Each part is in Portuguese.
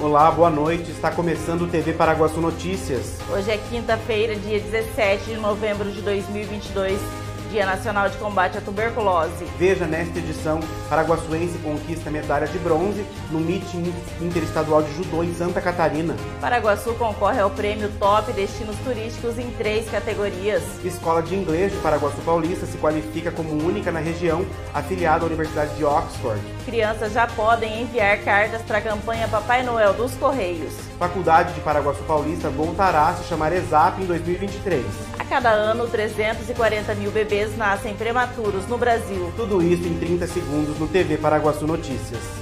Olá, boa noite. Está começando o TV Paraguaçu Notícias. Hoje é quinta-feira, dia 17 de novembro de 2022. Dia Nacional de Combate à Tuberculose. Veja nesta edição, Paraguaçuense conquista medalha de bronze no meeting interestadual de judô em Santa Catarina. Paraguaçu concorre ao prêmio Top Destinos Turísticos em três categorias. Escola de Inglês de Paraguaçu Paulista se qualifica como única na região afiliada à Universidade de Oxford. Crianças já podem enviar cartas para a campanha Papai Noel dos Correios. Faculdade de Paraguaçu Paulista voltará a se chamar ESAP em 2023. A cada ano, 340 mil bebês nascem prematuros no Brasil. Tudo isso em 30 segundos no TV Paraguaçu Notícias.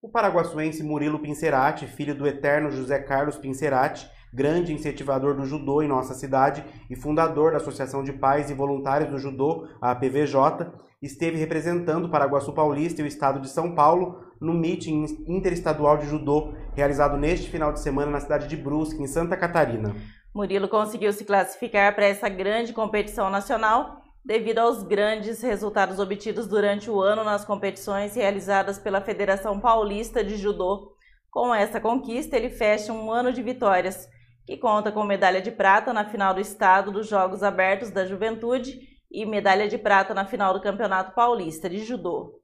O paraguaçuense Murilo Pincerati, filho do eterno José Carlos Pincerati, grande incentivador do judô em nossa cidade e fundador da Associação de Pais e Voluntários do Judô, a APVJ, esteve representando Paraguaçu Paulista e o estado de São Paulo no meeting interestadual de judô realizado neste final de semana na cidade de Brusque, em Santa Catarina. Murilo conseguiu se classificar para essa grande competição nacional devido aos grandes resultados obtidos durante o ano nas competições realizadas pela Federação Paulista de Judô. Com essa conquista, ele fecha um ano de vitórias, que conta com medalha de prata na final do estado dos Jogos Abertos da Juventude e medalha de prata na final do Campeonato Paulista de Judô.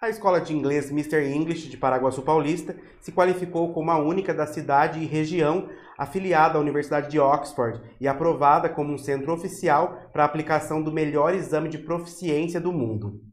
A escola de inglês Mr. English de Paraguaçu Paulista se qualificou como a única da cidade e região afiliada à Universidade de Oxford e aprovada como um centro oficial para a aplicação do melhor exame de proficiência do mundo.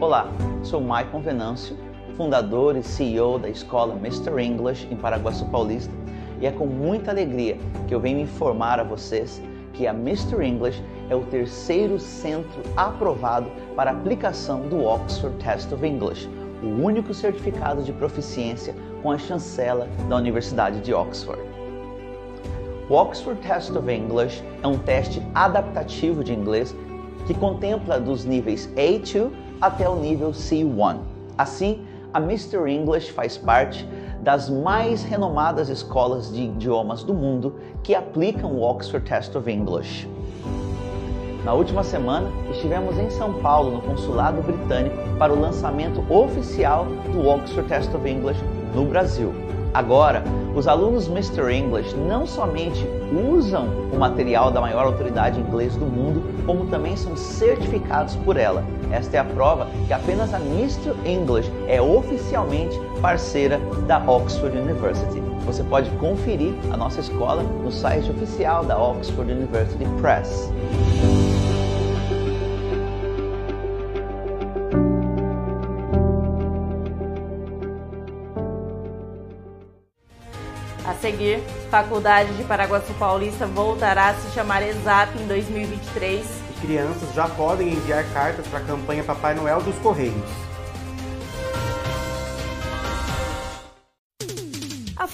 Olá, sou Maicon Venâncio, fundador e CEO da escola Mr. English em Paraguaçu Paulista, e é com muita alegria que eu venho informar a vocês que a Mr. English é o terceiro centro aprovado para aplicação do Oxford Test of English, o único certificado de proficiência com a chancela da Universidade de Oxford. O Oxford Test of English é um teste adaptativo de inglês que contempla dos níveis A2 até o nível C1. Assim, a Mr. English faz parte das mais renomadas escolas de idiomas do mundo que aplicam o Oxford Test of English. Na última semana, estivemos em São Paulo, no Consulado Britânico, para o lançamento oficial do Oxford Test of English no Brasil. Agora, os alunos Mr. English não somente usam o material da maior autoridade em inglês do mundo, como também são certificados por ela. Esta é a prova que apenas a Mr. English é oficialmente parceira da Oxford University. Você pode conferir a nossa escola no site oficial da Oxford University Press. Seguir, Faculdade de Paraguaçu Paulista voltará a se chamar ESAP em 2023. E crianças já podem enviar cartas para a campanha Papai Noel dos Correios.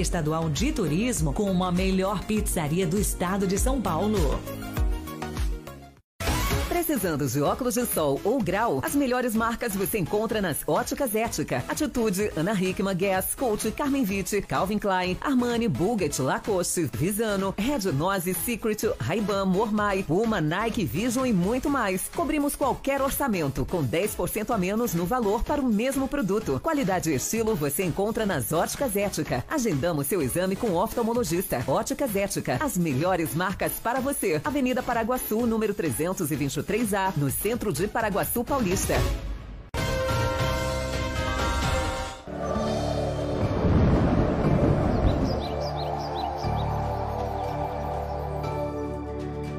Estadual de Turismo como a melhor pizzaria do estado de São Paulo. Precisando de óculos de sol ou grau, as melhores marcas você encontra nas Óticas Ética, Atitude, Ana Hickman, Guess, Coach, Carmen Vitti, Calvin Klein, Armani, Bulgari, Lacoste, Visano, Red Nose, Secret, Ray-Ban, Mormai, Puma, Nike, Vision e muito mais. Cobrimos qualquer orçamento com 10% a menos no valor para o mesmo produto. Qualidade e estilo você encontra nas Óticas Ética. Agendamos seu exame com oftalmologista. Óticas Ética, as melhores marcas para você. Avenida Paraguaçu, número 323 3A, no centro de Paraguaçu Paulista.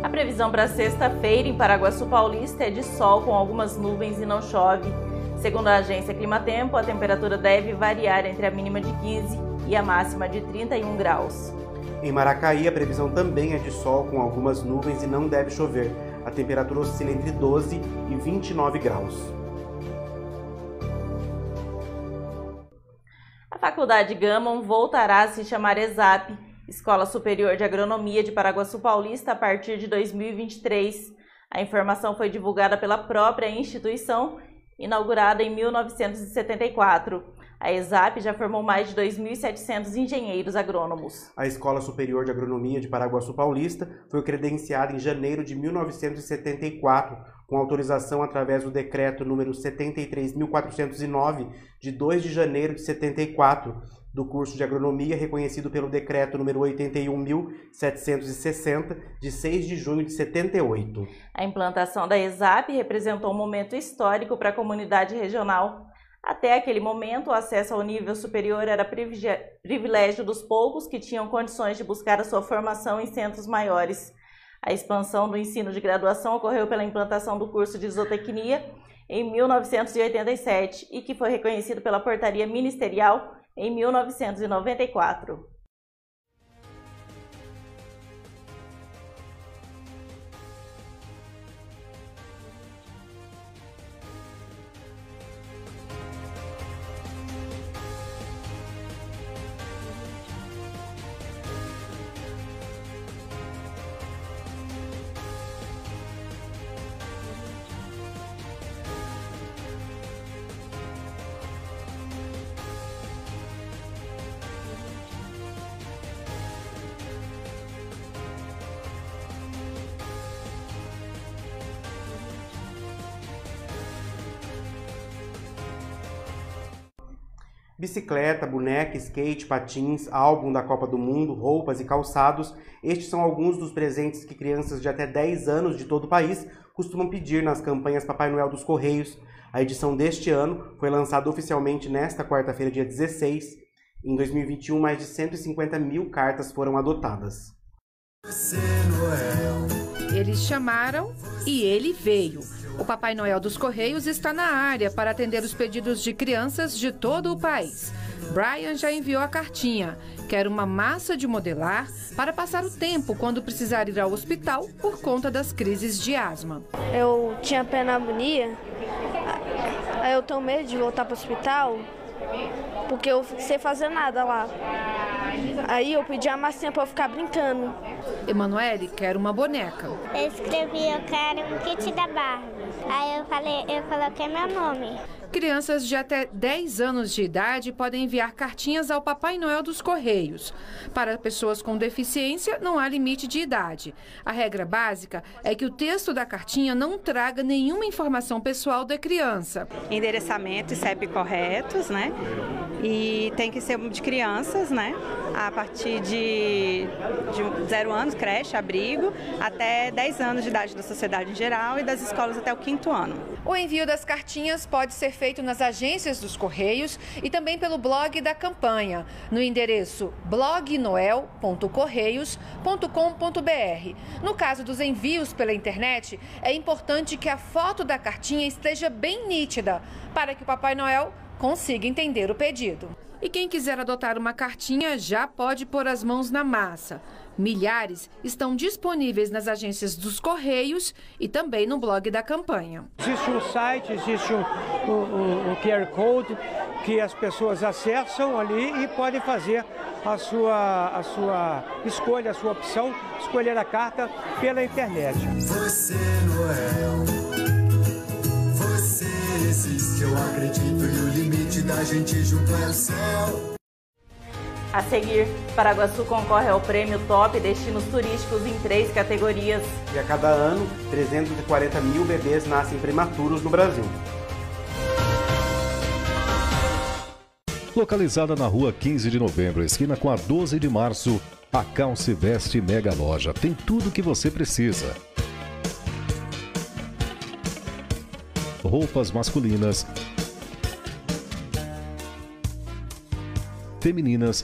A previsão para sexta-feira em Paraguaçu Paulista é de sol com algumas nuvens e não chove. Segundo a agência Climatempo, a temperatura deve variar entre a mínima de 15 e a máxima de 31 graus. Em Maracaí, a previsão também é de sol com algumas nuvens e não deve chover. A temperatura oscila entre 12 e 29 graus. A Faculdade Gamon voltará a se chamar ESAP, Escola Superior de Agronomia de Paraguaçu Paulista, a partir de 2023. A informação foi divulgada pela própria instituição, inaugurada em 1974. A ESAP já formou mais de 2.700 engenheiros agrônomos. A Escola Superior de Agronomia de Paraguaçu Paulista foi credenciada em janeiro de 1974, com autorização através do decreto número 73.409, de 2 de janeiro de 74, do curso de agronomia reconhecido pelo decreto número 81.760, de 6 de junho de 78. A implantação da ESAP representou um momento histórico para a comunidade regional. Até aquele momento, o acesso ao nível superior era privilégio dos poucos que tinham condições de buscar a sua formação em centros maiores. A expansão do ensino de graduação ocorreu pela implantação do curso de zootecnia em 1987 e que foi reconhecido pela portaria ministerial em 1994. Bicicleta, boneca, skate, patins, álbum da Copa do Mundo, roupas e calçados. Estes são alguns dos presentes que crianças de até 10 anos de todo o país costumam pedir nas campanhas Papai Noel dos Correios. A edição deste ano foi lançada oficialmente nesta quarta-feira, dia 16. Em 2021, mais de 150 mil cartas foram adotadas. Eles chamaram e ele veio. O Papai Noel dos Correios está na área para atender os pedidos de crianças de todo o país. Brian já enviou a cartinha. Quer uma massa de modelar para passar o tempo quando precisar ir ao hospital por conta das crises de asma. Eu tinha pneumonia, eu tenho medo de voltar para o hospital porque eu sem fazer nada lá. Aí eu pedi a massinha para eu ficar brincando. Emanuele quer uma boneca. Eu escrevi, eu quero um kit da Barbie. Aí eu falei, eu coloquei meu nome. Crianças de até 10 anos de idade podem enviar cartinhas ao Papai Noel dos Correios. Para pessoas com deficiência, não há limite de idade. A regra básica é que o texto da cartinha não traga nenhuma informação pessoal da criança. Endereçamento e CEP corretos, né? E tem que ser de crianças, né? A partir de, de zero anos, creche, abrigo, até 10 anos de idade da sociedade em geral e das escolas até o quinto ano. O envio das cartinhas pode ser feito feito nas agências dos Correios e também pelo blog da campanha, no endereço blognoel.correios.com.br. No caso dos envios pela internet, é importante que a foto da cartinha esteja bem nítida, para que o Papai Noel consiga entender o pedido. E quem quiser adotar uma cartinha já pode pôr as mãos na massa. Milhares estão disponíveis nas agências dos Correios e também no blog da campanha. Existe um site, existe um, um, um QR Code que as pessoas acessam ali e podem fazer a sua, a sua escolha, a sua opção, escolher a carta pela internet. Você, Noel, você existe, eu acredito, e o limite da gente junto é o céu. A seguir, Paraguaçu concorre ao prêmio Top Destinos Turísticos em três categorias. E a cada ano, 340 mil bebês nascem prematuros no Brasil. Localizada na rua 15 de novembro, esquina com a 12 de março, a Calce Veste Mega Loja tem tudo o que você precisa. Roupas masculinas, femininas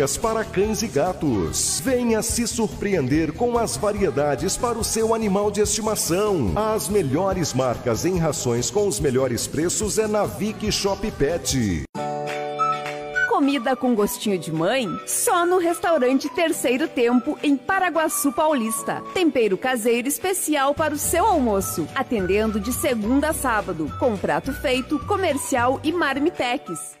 marcas para cães e gatos. Venha se surpreender com as variedades para o seu animal de estimação. As melhores marcas em rações com os melhores preços é na Vic Shop Pet. Comida com gostinho de mãe? Só no restaurante Terceiro Tempo, em Paraguaçu Paulista. Tempero caseiro especial para o seu almoço. Atendendo de segunda a sábado, com prato feito, comercial e marmitex.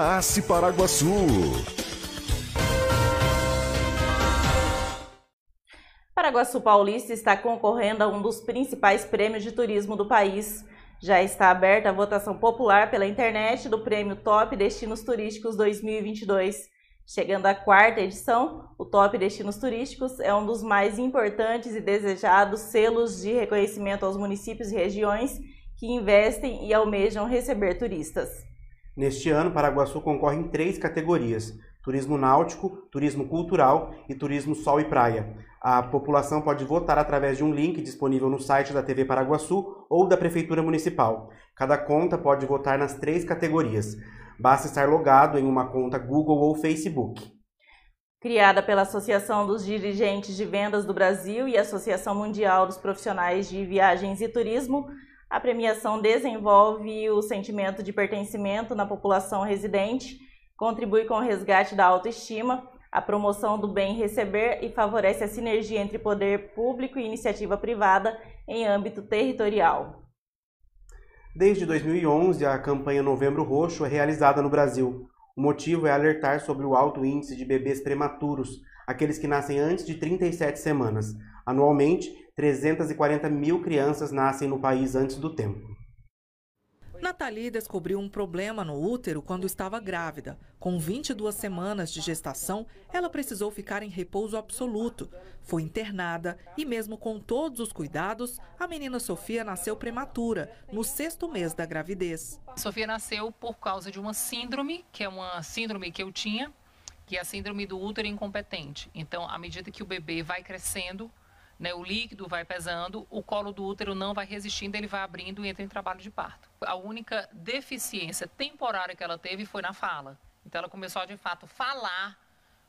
da ACE Paraguaçu. Paraguaçu Paulista está concorrendo a um dos principais prêmios de turismo do país. Já está aberta a votação popular pela internet do Prêmio Top Destinos Turísticos 2022. Chegando à quarta edição, o Top Destinos Turísticos é um dos mais importantes e desejados selos de reconhecimento aos municípios e regiões que investem e almejam receber turistas. Neste ano, Paraguaçu concorre em três categorias: turismo náutico, turismo cultural e turismo sol e praia. A população pode votar através de um link disponível no site da TV Paraguaçu ou da Prefeitura Municipal. Cada conta pode votar nas três categorias. Basta estar logado em uma conta Google ou Facebook. Criada pela Associação dos Dirigentes de Vendas do Brasil e Associação Mundial dos Profissionais de Viagens e Turismo, a premiação desenvolve o sentimento de pertencimento na população residente, contribui com o resgate da autoestima, a promoção do bem receber e favorece a sinergia entre poder público e iniciativa privada em âmbito territorial. Desde 2011, a campanha Novembro Roxo é realizada no Brasil. O motivo é alertar sobre o alto índice de bebês prematuros, aqueles que nascem antes de 37 semanas. Anualmente, 340 mil crianças nascem no país antes do tempo. Nathalie descobriu um problema no útero quando estava grávida. Com 22 semanas de gestação, ela precisou ficar em repouso absoluto. Foi internada e, mesmo com todos os cuidados, a menina Sofia nasceu prematura, no sexto mês da gravidez. Sofia nasceu por causa de uma síndrome, que é uma síndrome que eu tinha, que é a síndrome do útero incompetente. Então, à medida que o bebê vai crescendo, né, o líquido vai pesando, o colo do útero não vai resistindo, ele vai abrindo e entra em trabalho de parto. A única deficiência temporária que ela teve foi na fala. Então ela começou a de fato falar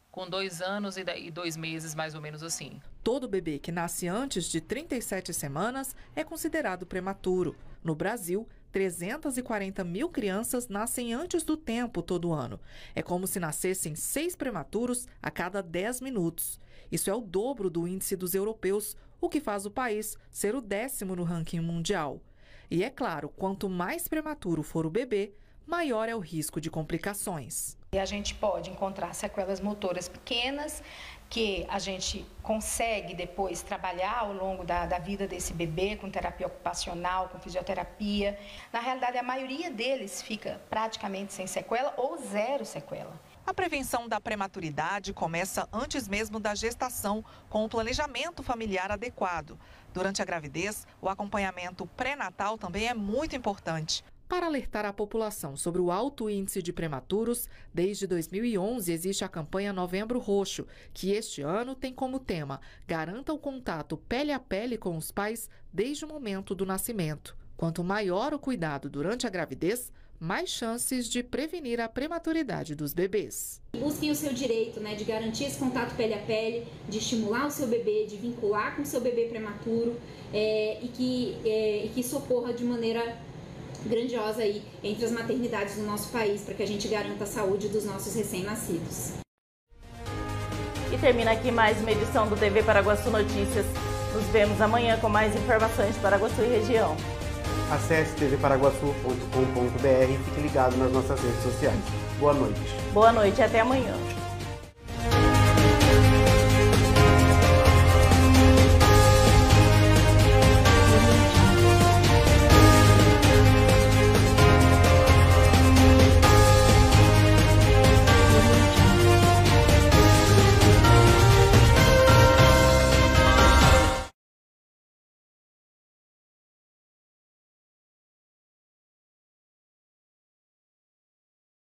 com dois anos e dois meses, mais ou menos assim. Todo bebê que nasce antes de 37 semanas é considerado prematuro. No Brasil, 340 mil crianças nascem antes do tempo todo ano. É como se nascessem seis prematuros a cada 10 minutos. Isso é o dobro do índice dos europeus, o que faz o país ser o décimo no ranking mundial. E é claro, quanto mais prematuro for o bebê, maior é o risco de complicações. E a gente pode encontrar sequelas motoras pequenas que a gente consegue depois trabalhar ao longo da, da, vida desse bebê com terapia ocupacional, com fisioterapia. Na realidade, a maioria deles fica praticamente sem sequela ou zero sequela. A prevenção da prematuridade começa antes mesmo da gestação, com o planejamento familiar adequado. Durante a gravidez, o acompanhamento pré-natal também é muito importante. Para alertar a população sobre o alto índice de prematuros, desde 2011 existe a campanha Novembro Roxo, que este ano tem como tema Garanta o contato pele a pele com os pais desde o momento do nascimento. Quanto maior o cuidado durante a gravidez, mais chances de prevenir a prematuridade dos bebês. Busquem o seu direito né, de garantir esse contato pele a pele, de estimular o seu bebê, de vincular com o seu bebê prematuro é, e, que, é, e que isso ocorra de maneira grandiosa aí entre as maternidades do nosso país para que a gente garanta a saúde dos nossos recém-nascidos. E termina aqui mais uma edição do TV Paraguaçu Notícias. Nos vemos amanhã com mais informações de Paraguaçu e região. Acesse tvparaguaçu.com.br e fique ligado nas nossas redes sociais. Boa noite. Boa noite e até amanhã.